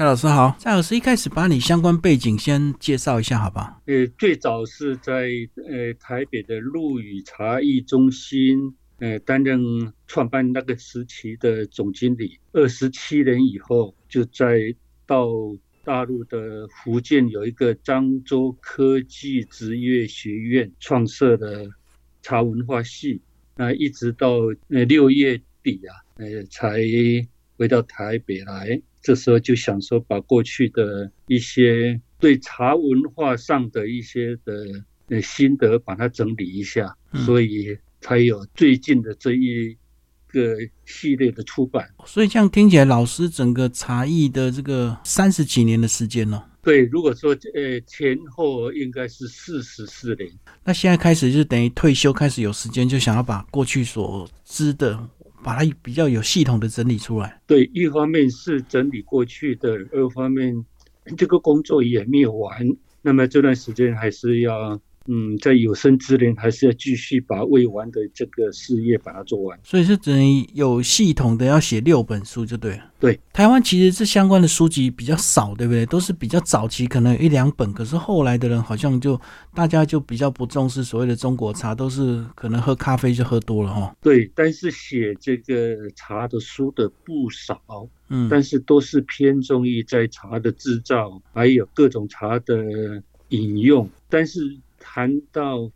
蔡老师好，蔡老师一开始把你相关背景先介绍一下，好吧？呃，最早是在呃台北的陆羽茶艺中心，呃担任创办那个时期的总经理。二十七年以后，就在到大陆的福建有一个漳州科技职业学院创设的茶文化系，那一直到呃六月底啊，呃才回到台北来。这时候就想说，把过去的一些对茶文化上的一些的呃心得，把它整理一下，所以才有最近的这一个系列的出版。所以这样听起来，老师整个茶艺的这个三十几年的时间了。对，如果说呃前后应该是四十四年。那现在开始就等于退休，开始有时间，就想要把过去所知的。把它比较有系统的整理出来。对，一方面是整理过去的，二方面这个工作也没有完，那么这段时间还是要。嗯，在有生之年还是要继续把未完的这个事业把它做完。所以是等于有系统的要写六本书就对了。对，台湾其实这相关的书籍比较少，对不对？都是比较早期，可能有一两本。可是后来的人好像就大家就比较不重视所谓的中国茶，都是可能喝咖啡就喝多了哈。对，但是写这个茶的书的不少，嗯，但是都是偏重于在茶的制造，还有各种茶的饮用，但是。谈到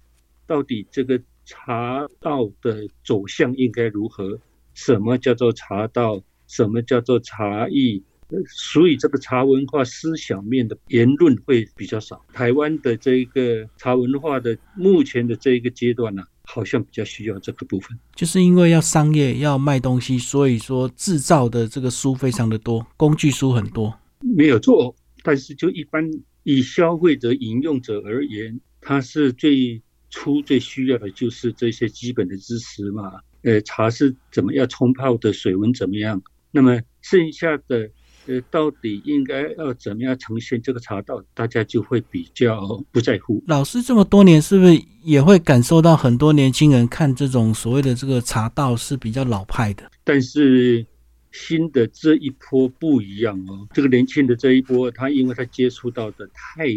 到底这个茶道的走向应该如何？什么叫做茶道？什么叫做茶艺？所以这个茶文化思想面的言论会比较少。台湾的这一个茶文化的目前的这一个阶段呢，好像比较需要这个部分。就是因为要商业要卖东西，所以说制造的这个书非常的多，工具书很多。没有错，但是就一般以消费者、饮用者而言。它是最初最需要的就是这些基本的知识嘛，呃，茶是怎么样冲泡的，水温怎么样？那么剩下的，呃，到底应该要怎么样呈现这个茶道，大家就会比较不在乎。老师这么多年，是不是也会感受到很多年轻人看这种所谓的这个茶道是比较老派的？但是新的这一波不一样哦，这个年轻的这一波，他因为他接触到的太。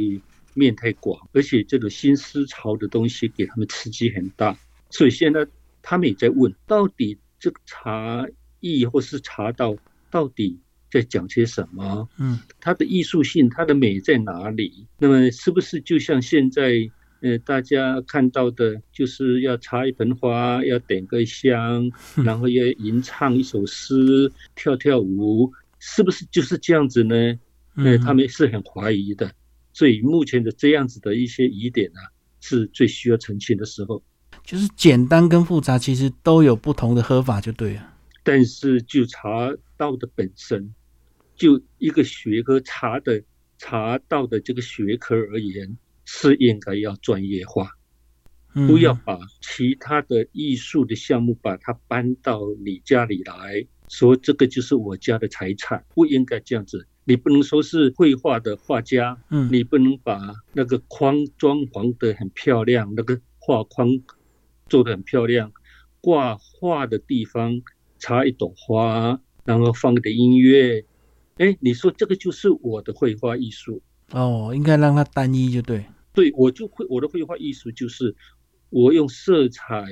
面太广，而且这种新思潮的东西给他们刺激很大，所以现在他们也在问，到底这个茶艺或是茶道到底在讲些什么？嗯，它的艺术性、它的美在哪里？那么是不是就像现在呃大家看到的，就是要插一盆花，要点个香，然后要吟唱一首诗，跳跳舞，是不是就是这样子呢？呃，他们是很怀疑的。所以目前的这样子的一些疑点呢，是最需要澄清的时候。就是简单跟复杂其实都有不同的喝法，就对了。但是就茶道的本身，就一个学科茶的茶道的这个学科而言，是应该要专业化，不要把其他的艺术的项目把它搬到你家里来说，这个就是我家的财产，不应该这样子。你不能说是绘画的画家，嗯，你不能把那个框装潢的很漂亮，那个画框做的很漂亮，挂画的地方插一朵花，然后放点音乐，哎，你说这个就是我的绘画艺术。哦，应该让它单一就对，对我就会我的绘画艺术就是我用色彩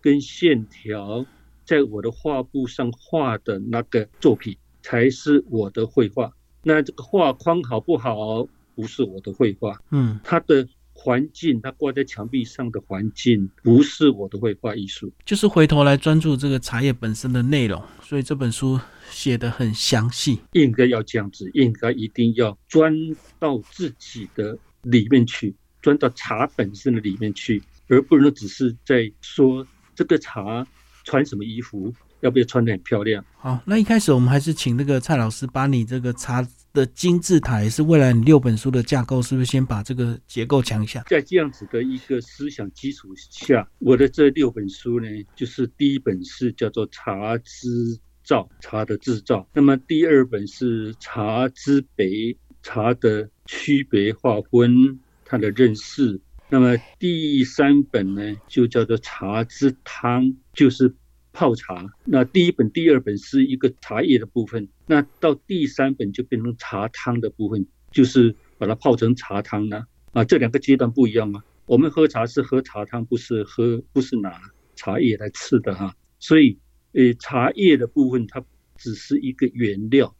跟线条在我的画布上画的那个作品才是我的绘画。那这个画框好不好，不是我的绘画，嗯，它的环境，它挂在墙壁上的环境，不是我的绘画艺术，就是回头来专注这个茶叶本身的内容，所以这本书写的很详细，应该要这样子，应该一定要钻到自己的里面去，钻到茶本身的里面去，而不能只是在说这个茶穿什么衣服。要不要穿的很漂亮？好，那一开始我们还是请那个蔡老师把你这个茶的金字塔，也是未来你六本书的架构，是不是先把这个结构讲一下？在这样子的一个思想基础下，我的这六本书呢，就是第一本是叫做茶之造，茶的制造；那么第二本是茶之北，茶的区别划分，它的认识；那么第三本呢，就叫做茶之汤，就是。泡茶，那第一本、第二本是一个茶叶的部分，那。到第三本就变成茶汤的部分，就是把它泡成茶汤呢啊。这两个阶段不一样啊。我们喝茶是喝茶汤，不是喝不是拿茶叶来吃的哈。所以，呃，茶叶的部分它只是一个原料，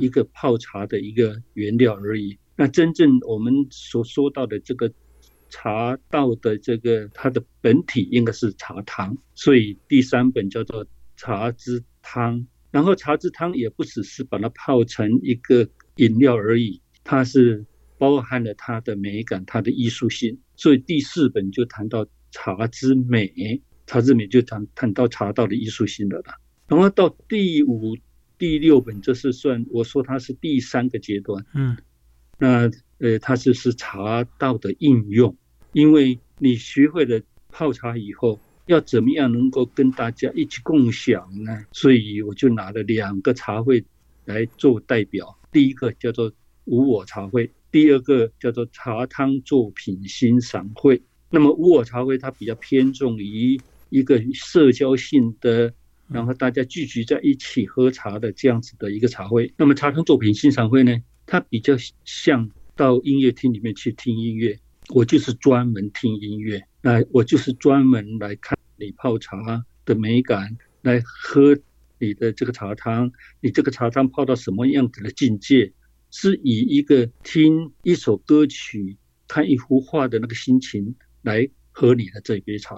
一个泡茶的一个原料而已。那真正我们所说到的这个茶道的这个它的本体应该是茶汤。所以第三本叫做茶之汤。然后茶之汤也不只是把它泡成一个饮料而已，它是包含了它的美感、它的艺术性。所以第四本就谈到茶之美，茶之美就谈谈到茶道的艺术性的了。然后到第五、第六本，这是算我说它是第三个阶段。嗯，那呃，它就是茶道的应用，因为你学会了泡茶以后。要怎么样能够跟大家一起共享呢？所以我就拿了两个茶会来做代表。第一个叫做无我茶会，第二个叫做茶汤作品欣赏会。那么无我茶会它比较偏重于一个社交性的，然后大家聚集在一起喝茶的这样子的一个茶会。那么茶汤作品欣赏会呢，它比较像到音乐厅里面去听音乐。我就是专门听音乐，那我就是专门来看你泡茶的美感，来喝你的这个茶汤，你这个茶汤泡到什么样子的境界，是以一个听一首歌曲、看一幅画的那个心情来喝你的这杯茶。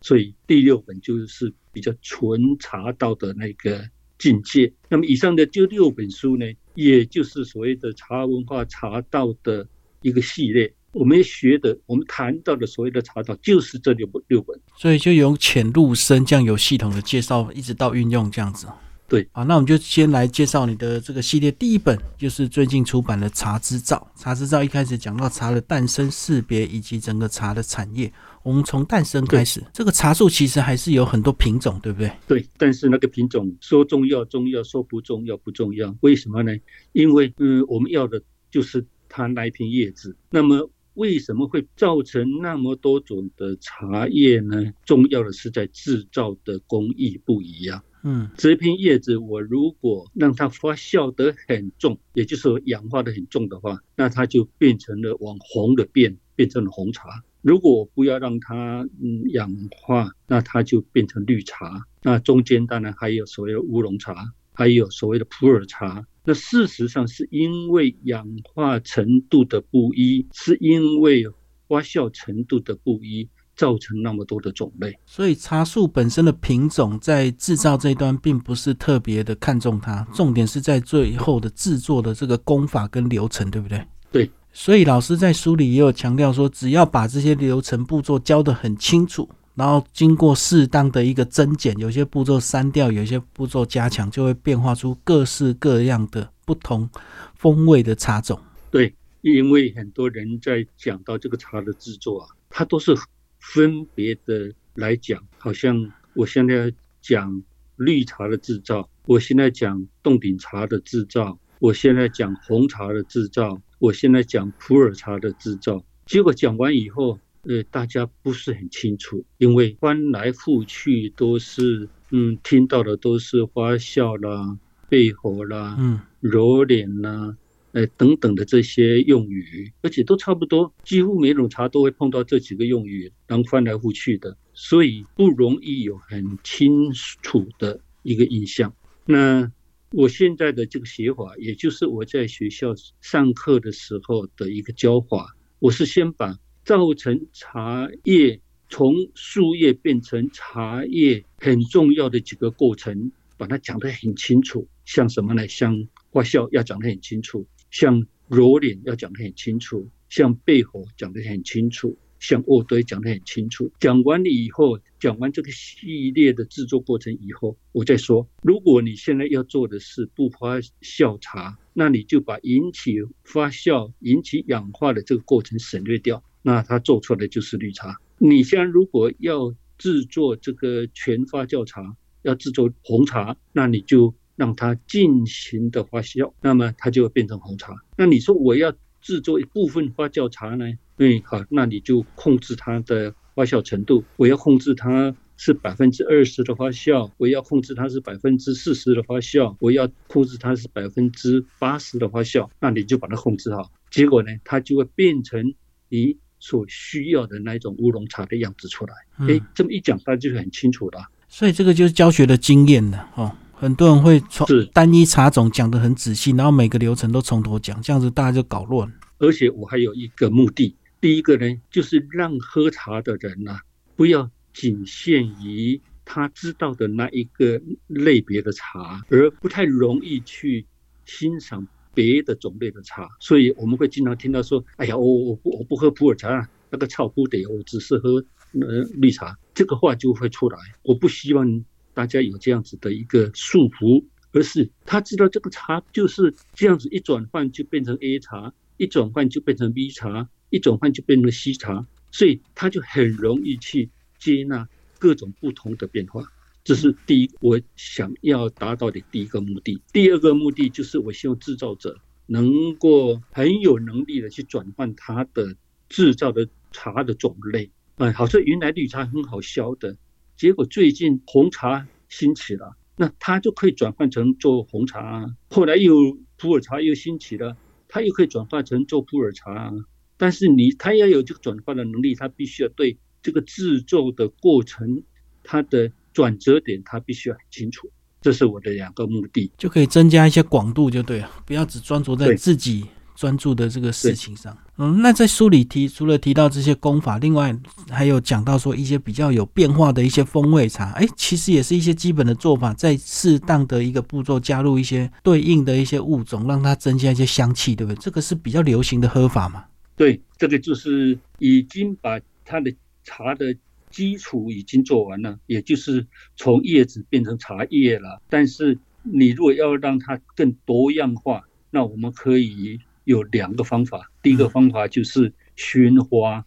所以第六本就是比较纯茶道的那个境界。那么以上的这六本书呢，也就是所谓的茶文化、茶道的一个系列。我们学的，我们谈到的所谓的茶道，就是这六本六本，所以就由浅入深，这样由系统的介绍，一直到运用这样子。对，好，那我们就先来介绍你的这个系列，第一本就是最近出版的《茶之造》。茶之造一开始讲到茶的诞生、识别以及整个茶的产业。我们从诞生开始，这个茶树其实还是有很多品种，对不对？对，但是那个品种说重要重要，说不重要不重要。为什么呢？因为嗯，我们要的就是它那一片叶子。那么为什么会造成那么多种的茶叶呢？重要的是在制造的工艺不一样。嗯，这片叶子我如果让它发酵得很重，也就是说氧化的很重的话，那它就变成了往红的变，变成了红茶。如果我不要让它嗯氧化，那它就变成绿茶。那中间当然还有所谓的乌龙茶，还有所谓的普洱茶。那事实上是因为氧化程度的不一，是因为发酵程度的不一，造成那么多的种类。所以茶树本身的品种在制造这一端并不是特别的看重它，重点是在最后的制作的这个功法跟流程，对不对？对。所以老师在书里也有强调说，只要把这些流程步骤教得很清楚。然后经过适当的一个增减，有些步骤删掉，有些步骤加强，就会变化出各式各样的不同风味的茶种。对，因为很多人在讲到这个茶的制作啊，它都是分别的来讲。好像我现在讲绿茶的制造，我现在讲洞顶茶的制造，我现在讲红茶的制造，我现在讲普洱茶的制造。结果讲完以后。呃，大家不是很清楚，因为翻来覆去都是，嗯，听到的都是花笑啦、背火啦、嗯、揉脸啦，呃等等的这些用语，而且都差不多，几乎每种茶都会碰到这几个用语，然后翻来覆去的，所以不容易有很清楚的一个印象。那我现在的这个写法，也就是我在学校上课的时候的一个教法，我是先把。造成茶叶从树叶变成茶叶很重要的几个过程，把它讲得很清楚。像什么呢？像发酵要讲得很清楚，像揉捻要讲得很清楚，像焙火讲得很清楚，像渥堆讲得很清楚。讲完了以后，讲完这个系列的制作过程以后，我再说。如果你现在要做的是不发酵茶，那你就把引起发酵、引起氧化的这个过程省略掉。那它做出来就是绿茶。你现在如果要制作这个全发酵茶，要制作红茶，那你就让它进行的发酵，那么它就会变成红茶。那你说我要制作一部分发酵茶呢？嗯，好，那你就控制它的发酵程度，我要控制它是百分之二十的发酵，我要控制它是百分之四十的发酵，我要控制它是百分之八十的发酵，那你就把它控制好。结果呢，它就会变成你所需要的那一种乌龙茶的样子出来。哎，这么一讲，大家就很清楚了。所以这个就是教学的经验了哦。很多人会从单一茶种讲得很仔细，然后每个流程都从头讲，这样子大家就搞乱。而且我还有一个目的，第一个呢，就是让喝茶的人呐，不要仅限于他知道的那一个类别的茶，而不太容易去欣赏别的种类的茶。所以我们会经常听到说：“哎呀，我我不我不喝普洱茶，那个草不得，我只是喝呃绿茶。”这个话就会出来。我不希望。大家有这样子的一个束缚，而是他知道这个茶就是这样子一转换就变成 A 茶，一转换就变成 B 茶，一转换就变成 C 茶，所以他就很容易去接纳各种不同的变化。这是第一，我想要达到的第一个目的。第二个目的就是我希望制造者能够很有能力的去转换他的制造的茶的种类。嗯，好像原来绿茶很好销的。结果最近红茶兴起了，那它就可以转换成做红茶。后来又普洱茶又兴起了，它又可以转换成做普洱茶。但是你它要有这个转换的能力，它必须要对这个制作的过程，它的转折点，它必须要很清楚。这是我的两个目的，就可以增加一些广度，就对了，不要只专注在自己。专注的这个事情上，嗯，那在书里提除了提到这些功法，另外还有讲到说一些比较有变化的一些风味茶，哎，其实也是一些基本的做法，在适当的一个步骤加入一些对应的一些物种，让它增加一些香气，对不对？这个是比较流行的喝法嘛？对，这个就是已经把它的茶的基础已经做完了，也就是从叶子变成茶叶了。但是你如果要让它更多样化，那我们可以。有两个方法，第一个方法就是熏花，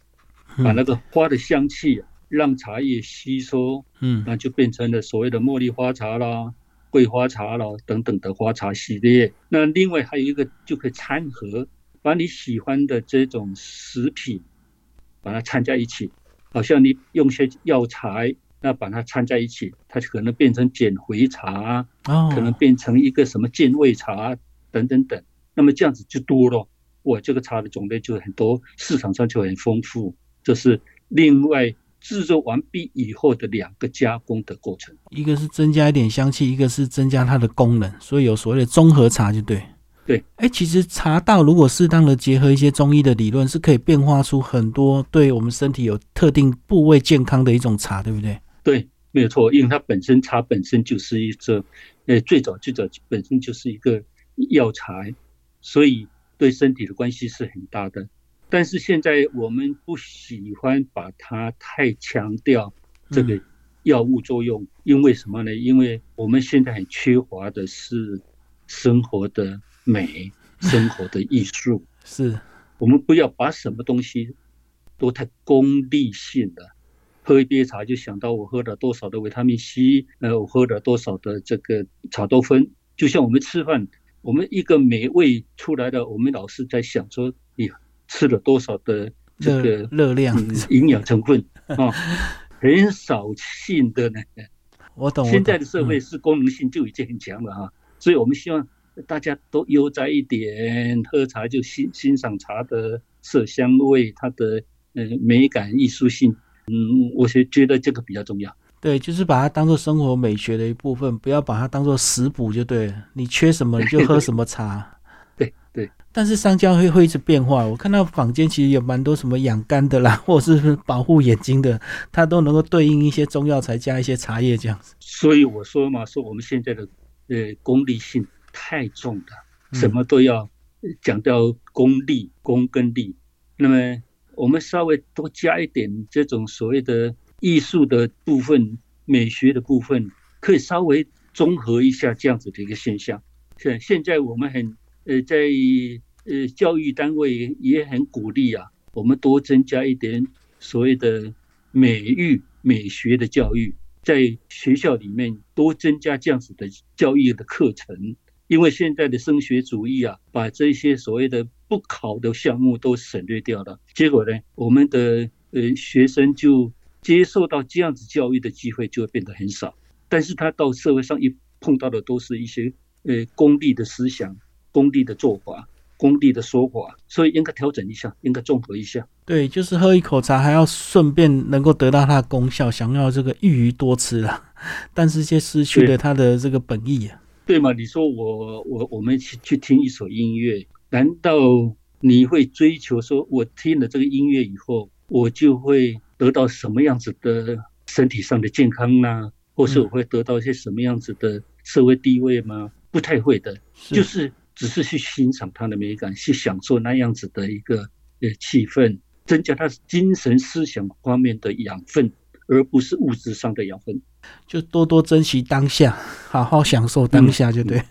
把那个花的香气让茶叶吸收，嗯，那就变成了所谓的茉莉花茶啦、桂花茶啦等等的花茶系列。那另外还有一个就可以掺和，把你喜欢的这种食品，把它掺在一起，好像你用些药材，那把它掺在一起，它就可能变成减肥茶，哦，可能变成一个什么健胃茶等等等。那么这样子就多了，我这个茶的种类就很多，市场上就很丰富。这是另外制作完毕以后的两个加工的过程，一个是增加一点香气，一个是增加它的功能，所以有所谓的综合茶就对。对，哎，其实茶道如果适当的结合一些中医的理论，是可以变化出很多对我们身体有特定部位健康的一种茶，对不对？对，没有错，因为它本身茶本身就是一个，呃，最早最早本身就是一个药材。所以对身体的关系是很大的，但是现在我们不喜欢把它太强调这个药物作用，因为什么呢？因为我们现在很缺乏的是生活的美、生活的艺术。是我们不要把什么东西都太功利性的，喝一杯茶就想到我喝了多少的维他命 C，呃，我喝了多少的这个茶多酚，就像我们吃饭。我们一个美味出来的，我们老是在想说，你吃了多少的这个热量、营养成分 啊？很少性的呢。我懂。现在的社会是功能性就已经很强了啊，所以我们希望大家都悠哉一点，喝茶就欣欣赏茶的色香味，它的呃美感、艺术性。嗯，我是觉得这个比较重要。对，就是把它当做生活美学的一部分，不要把它当做食补就对了。你缺什么你就喝什么茶。对对。但是商家会会一直变化，我看到坊间其实有蛮多什么养肝的啦，或者是保护眼睛的，它都能够对应一些中药材加一些茶叶这样子。所以我说嘛，说我们现在的呃功利性太重了，什么都要讲到功利、功跟利。那么我们稍微多加一点这种所谓的。艺术的部分、美学的部分，可以稍微综合一下这样子的一个现象。现现在我们很呃，在呃教育单位也很鼓励啊，我们多增加一点所谓的美育、美学的教育，在学校里面多增加这样子的教育的课程。因为现在的升学主义啊，把这些所谓的不考的项目都省略掉了，结果呢，我们的呃学生就接受到这样子教育的机会就会变得很少。但是他到社会上一碰到的都是一些呃功利的思想、功利的做法、功利的说法，所以应该调整一下，应该综合一下。对，就是喝一口茶还要顺便能够得到它的功效，想要这个一鱼多吃啊，但是却失去了它的这个本意啊。对嘛？你说我我我们去去听一首音乐，难道你会追求说，我听了这个音乐以后，我就会得到什么样子的身体上的健康呢？或是我会得到一些什么样子的社会地位吗？不太会的，就是只是去欣赏它的美感，去享受那样子的一个呃气氛，增加他精神思想方面的养分，而不是物质上的养分。就多多珍惜当下，好好享受当下，就对。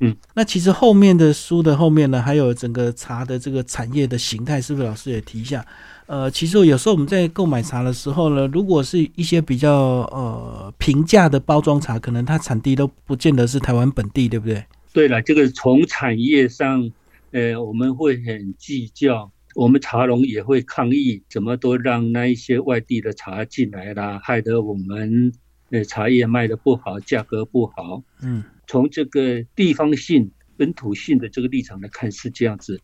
嗯，那其实后面的书的后面呢，还有整个茶的这个产业的形态，是不是老师也提一下？呃，其实有时候我们在购买茶的时候呢，如果是一些比较呃平价的包装茶，可能它产地都不见得是台湾本地，对不对？对了，这个从产业上，呃，我们会很计较，我们茶农也会抗议，怎么都让那一些外地的茶进来啦，害得我们呃茶叶卖的不好，价格不好。嗯，从这个地方性、本土性的这个立场来看是这样子。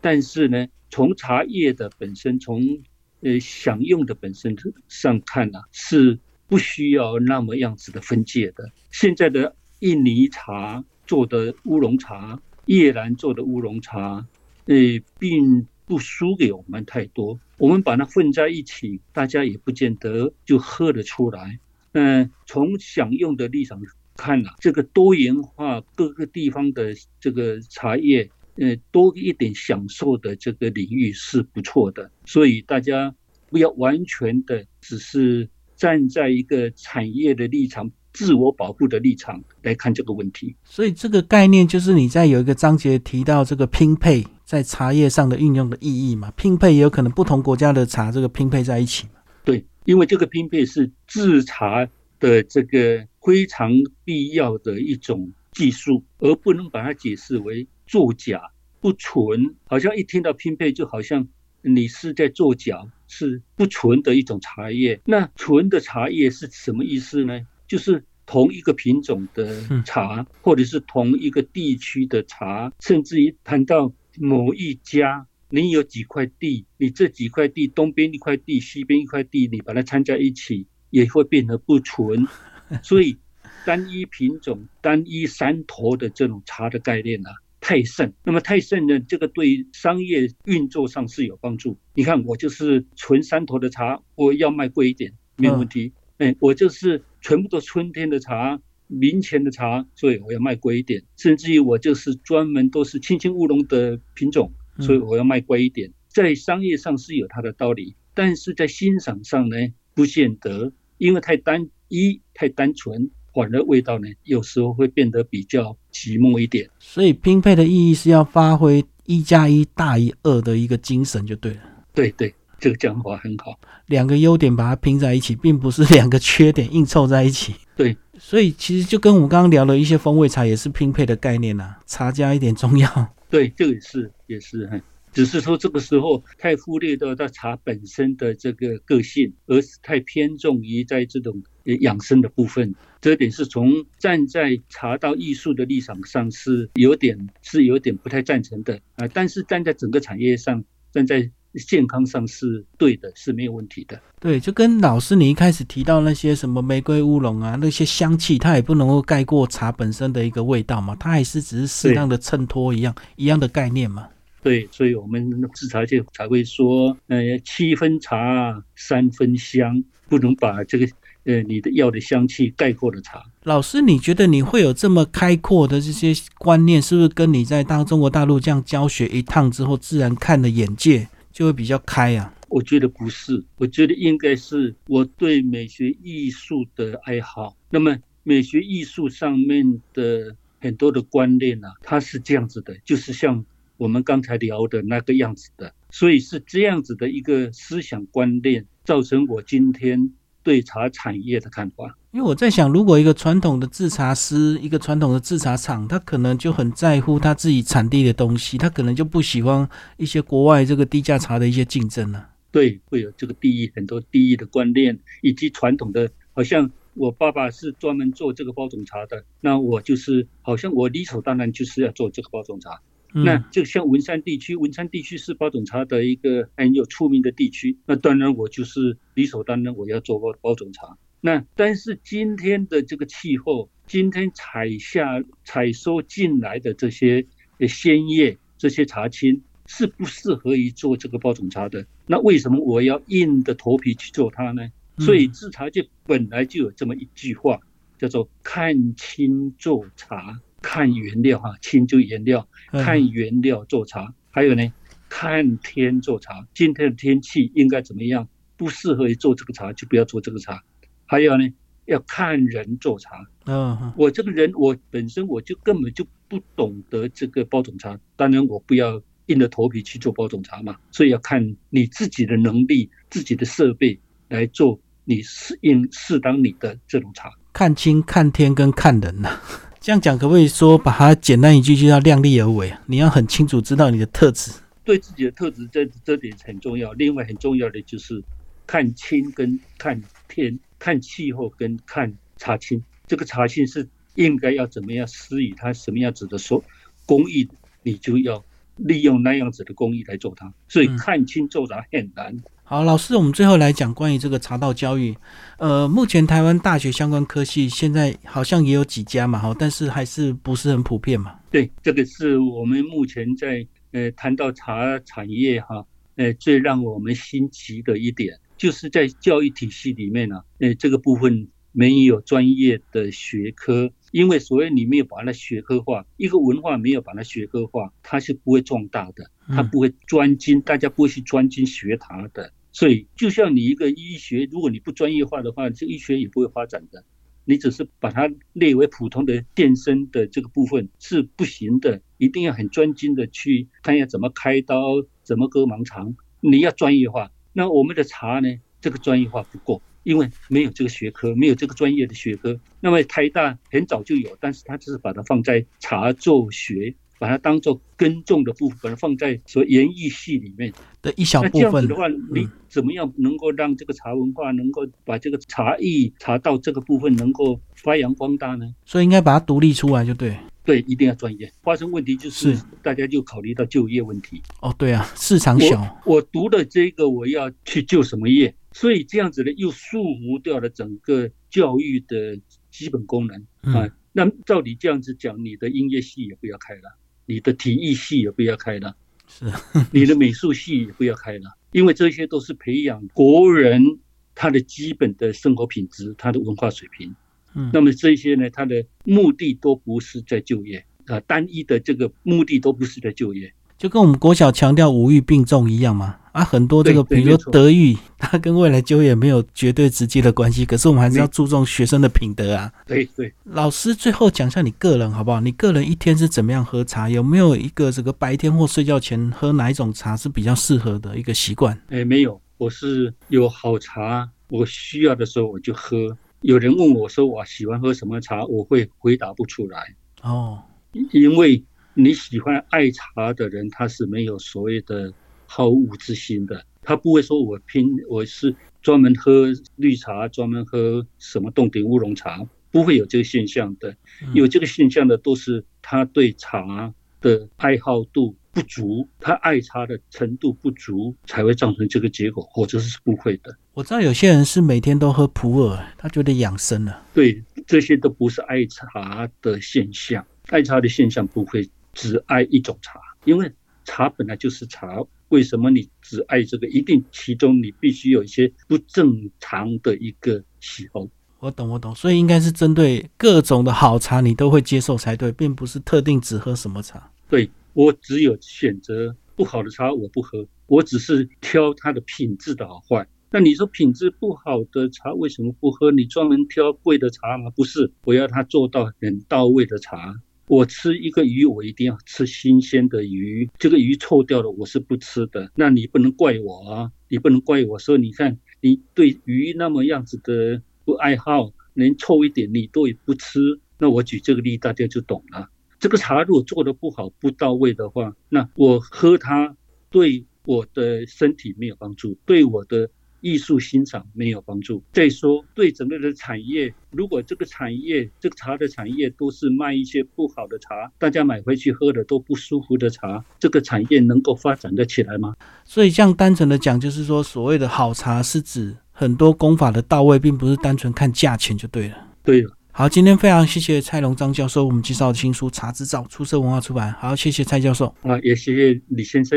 但是呢，从茶叶的本身，从呃享用的本身上看呢，是不需要那么样子的分界的。现在的印尼茶做的乌龙茶，越南做的乌龙茶，呃，并不输给我们太多。我们把它混在一起，大家也不见得就喝得出来。嗯，从享用的立场看呢，这个多元化各个地方的这个茶叶。呃，多一点享受的这个领域是不错的，所以大家不要完全的只是站在一个产业的立场、自我保护的立场来看这个问题。所以这个概念就是你在有一个章节提到这个拼配在茶叶上的运用的意义嘛？拼配也有可能不同国家的茶这个拼配在一起嘛？对，因为这个拼配是制茶的这个非常必要的一种技术，而不能把它解释为。作假不纯，好像一听到拼配，就好像你是在作假，是不纯的一种茶叶。那纯的茶叶是什么意思呢？就是同一个品种的茶，或者是同一个地区的茶，甚至于谈到某一家，你有几块地，你这几块地东边一块地，西边一块地，你把它掺在一起，也会变得不纯。所以，单一品种、单一山头的这种茶的概念呢？太盛，那么太盛呢？这个对商业运作上是有帮助。你看，我就是纯山头的茶，我要卖贵一点，没有问题。哎，我就是全部都春天的茶，明前的茶，所以我要卖贵一点。甚至于我就是专门都是青青乌龙的品种，所以我要卖贵一点。在商业上是有它的道理，但是在欣赏上呢，不见得，因为太单一、太单纯。反而味道呢，有时候会变得比较寂寞一点。所以拼配的意义是要发挥一加一大于二的一个精神，就对了。对对，这个讲法很好。两个优点把它拼在一起，并不是两个缺点硬凑在一起。对，所以其实就跟我们刚刚聊的一些风味茶也是拼配的概念呐，茶加一点中药。对，这个也是也是。只是说这个时候太忽略到它茶本身的这个个性，而是太偏重于在这种养生的部分。这点是从站在茶道艺术的立场上是有点是有点不太赞成的啊。但是站在整个产业上，站在健康上是对的，是没有问题的。对，就跟老师你一开始提到那些什么玫瑰乌龙啊，那些香气，它也不能够盖过茶本身的一个味道嘛，它还是只是适当的衬托一样一样的概念嘛。对，所以我们制茶界才会说，呃，七分茶，三分香，不能把这个呃你的药的香气盖过了茶。老师，你觉得你会有这么开阔的这些观念，是不是跟你在大中国大陆这样教学一趟之后，自然看的眼界就会比较开啊？我觉得不是，我觉得应该是我对美学艺术的爱好。那么美学艺术上面的很多的观念啊，它是这样子的，就是像。我们刚才聊的那个样子的，所以是这样子的一个思想观念，造成我今天对茶产业的看法。因为我在想，如果一个传统的制茶师，一个传统的制茶厂，他可能就很在乎他自己产地的东西，他可能就不喜欢一些国外这个低价茶的一些竞争了。对，会有这个地域很多地域的观念，以及传统的，好像我爸爸是专门做这个包种茶的，那我就是好像我理所当然就是要做这个包种茶。那就像文山地区，文山地区是包种茶的一个很有出名的地区，那当然我就是理所当然我要做包包种茶。那但是今天的这个气候，今天采下采收进来的这些鲜叶、这些茶青是不适合于做这个包种茶的。那为什么我要硬着头皮去做它呢？所以制茶界本来就有这么一句话，叫做“看青做茶”。看原料哈，青就原料，看原料做茶。还有呢，看天做茶。今天的天气应该怎么样？不适合于做这个茶，就不要做这个茶。还有呢，要看人做茶。嗯，我这个人，我本身我就根本就不懂得这个包种茶。当然，我不要硬着头皮去做包种茶嘛。所以要看你自己的能力、自己的设备来做你适应适当你的这种茶。看清、看天跟看人呐。这样讲可不可以说，把它简单一句，就叫量力而为啊？你要很清楚知道你的特质，对自己的特质，这这点很重要。另外很重要的就是看清跟看天，看气候跟看茶青。这个茶青是应该要怎么样施以它什么样子的说工艺，你就要利用那样子的工艺来做它。所以看清做茶很难。好，老师，我们最后来讲关于这个茶道教育。呃，目前台湾大学相关科系现在好像也有几家嘛，哈，但是还是不是很普遍嘛。对，这个是我们目前在呃谈到茶产业哈，呃，最让我们心急的一点，就是在教育体系里面呢，呃，这个部分没有专业的学科，因为所谓你没有把它学科化，一个文化没有把它学科化，它是不会壮大的，它不会专精，大家不会去专精学它的。所以，就像你一个医学，如果你不专业化的话，这医学也不会发展的。你只是把它列为普通的健身的这个部分是不行的，一定要很专精的去看一下怎么开刀，怎么割盲肠。你要专业化。那我们的茶呢？这个专业化不够，因为没有这个学科，没有这个专业的学科。那么台大很早就有，但是他只是把它放在茶作学。把它当做耕种的部分，把它放在说园艺系里面的一小部分。那这样子的话，你怎么样能够让这个茶文化能够把这个茶艺、茶道这个部分能够发扬光大呢？所以应该把它独立出来，就对。对，一定要专业。发生问题就是大家就考虑到就业问题。哦，对啊，市场小。我读的这个，我要去就什么业？所以这样子呢，又束缚掉了整个教育的基本功能啊。那照你这样子讲，你的音乐系也不要开了。你的体育系也不要开了，是，你的美术系也不要开了，因为这些都是培养国人他的基本的生活品质，他的文化水平。嗯，那么这些呢，它的目的都不是在就业啊，单一的这个目的都不是在就业。就跟我们国小强调五育并重一样嘛，啊，很多这个，比如说德育，它跟未来就业没有绝对直接的关系，可是我们还是要注重学生的品德啊。对对，老师最后讲一下你个人好不好？你个人一天是怎么样喝茶？有没有一个这个白天或睡觉前喝哪一种茶是比较适合的一个习惯？哎，没有，我是有好茶，我需要的时候我就喝。有人问我说我喜欢喝什么茶，我会回答不出来哦，因为。你喜欢爱茶的人，他是没有所谓的好恶之心的，他不会说我拼我是专门喝绿茶，专门喝什么洞顶乌龙茶，不会有这个现象的。有这个现象的都是他对茶的爱好度不足，他爱茶的程度不足，才会造成这个结果，或者是不会的。我知道有些人是每天都喝普洱，他觉得养生了。对，这些都不是爱茶的现象，爱茶的现象不会。只爱一种茶，因为茶本来就是茶。为什么你只爱这个？一定其中你必须有一些不正常的一个喜好。我懂，我懂。所以应该是针对各种的好茶，你都会接受才对，并不是特定只喝什么茶。对我只有选择不好的茶我不喝，我只是挑它的品质的好坏。那你说品质不好的茶为什么不喝？你专门挑贵的茶吗？不是，我要它做到很到位的茶。我吃一个鱼，我一定要吃新鲜的鱼。这个鱼臭掉了，我是不吃的。那你不能怪我啊！你不能怪我说，你看你对鱼那么样子的不爱好，连臭一点你都也不吃。那我举这个例，大家就懂了。这个茶如果做的不好、不到位的话，那我喝它对我的身体没有帮助，对我的。艺术欣赏没有帮助。再说，对整个的产业，如果这个产业，这个茶的产业都是卖一些不好的茶，大家买回去喝的都不舒服的茶，这个产业能够发展得起来吗？所以，这样单纯的讲，就是说，所谓的好茶是指很多功法的到位，并不是单纯看价钱就对了。对了，好，今天非常谢谢蔡龙章教授，我们介绍的新书《茶之道》，出色文化出版。好，谢谢蔡教授。啊，也谢谢李先生。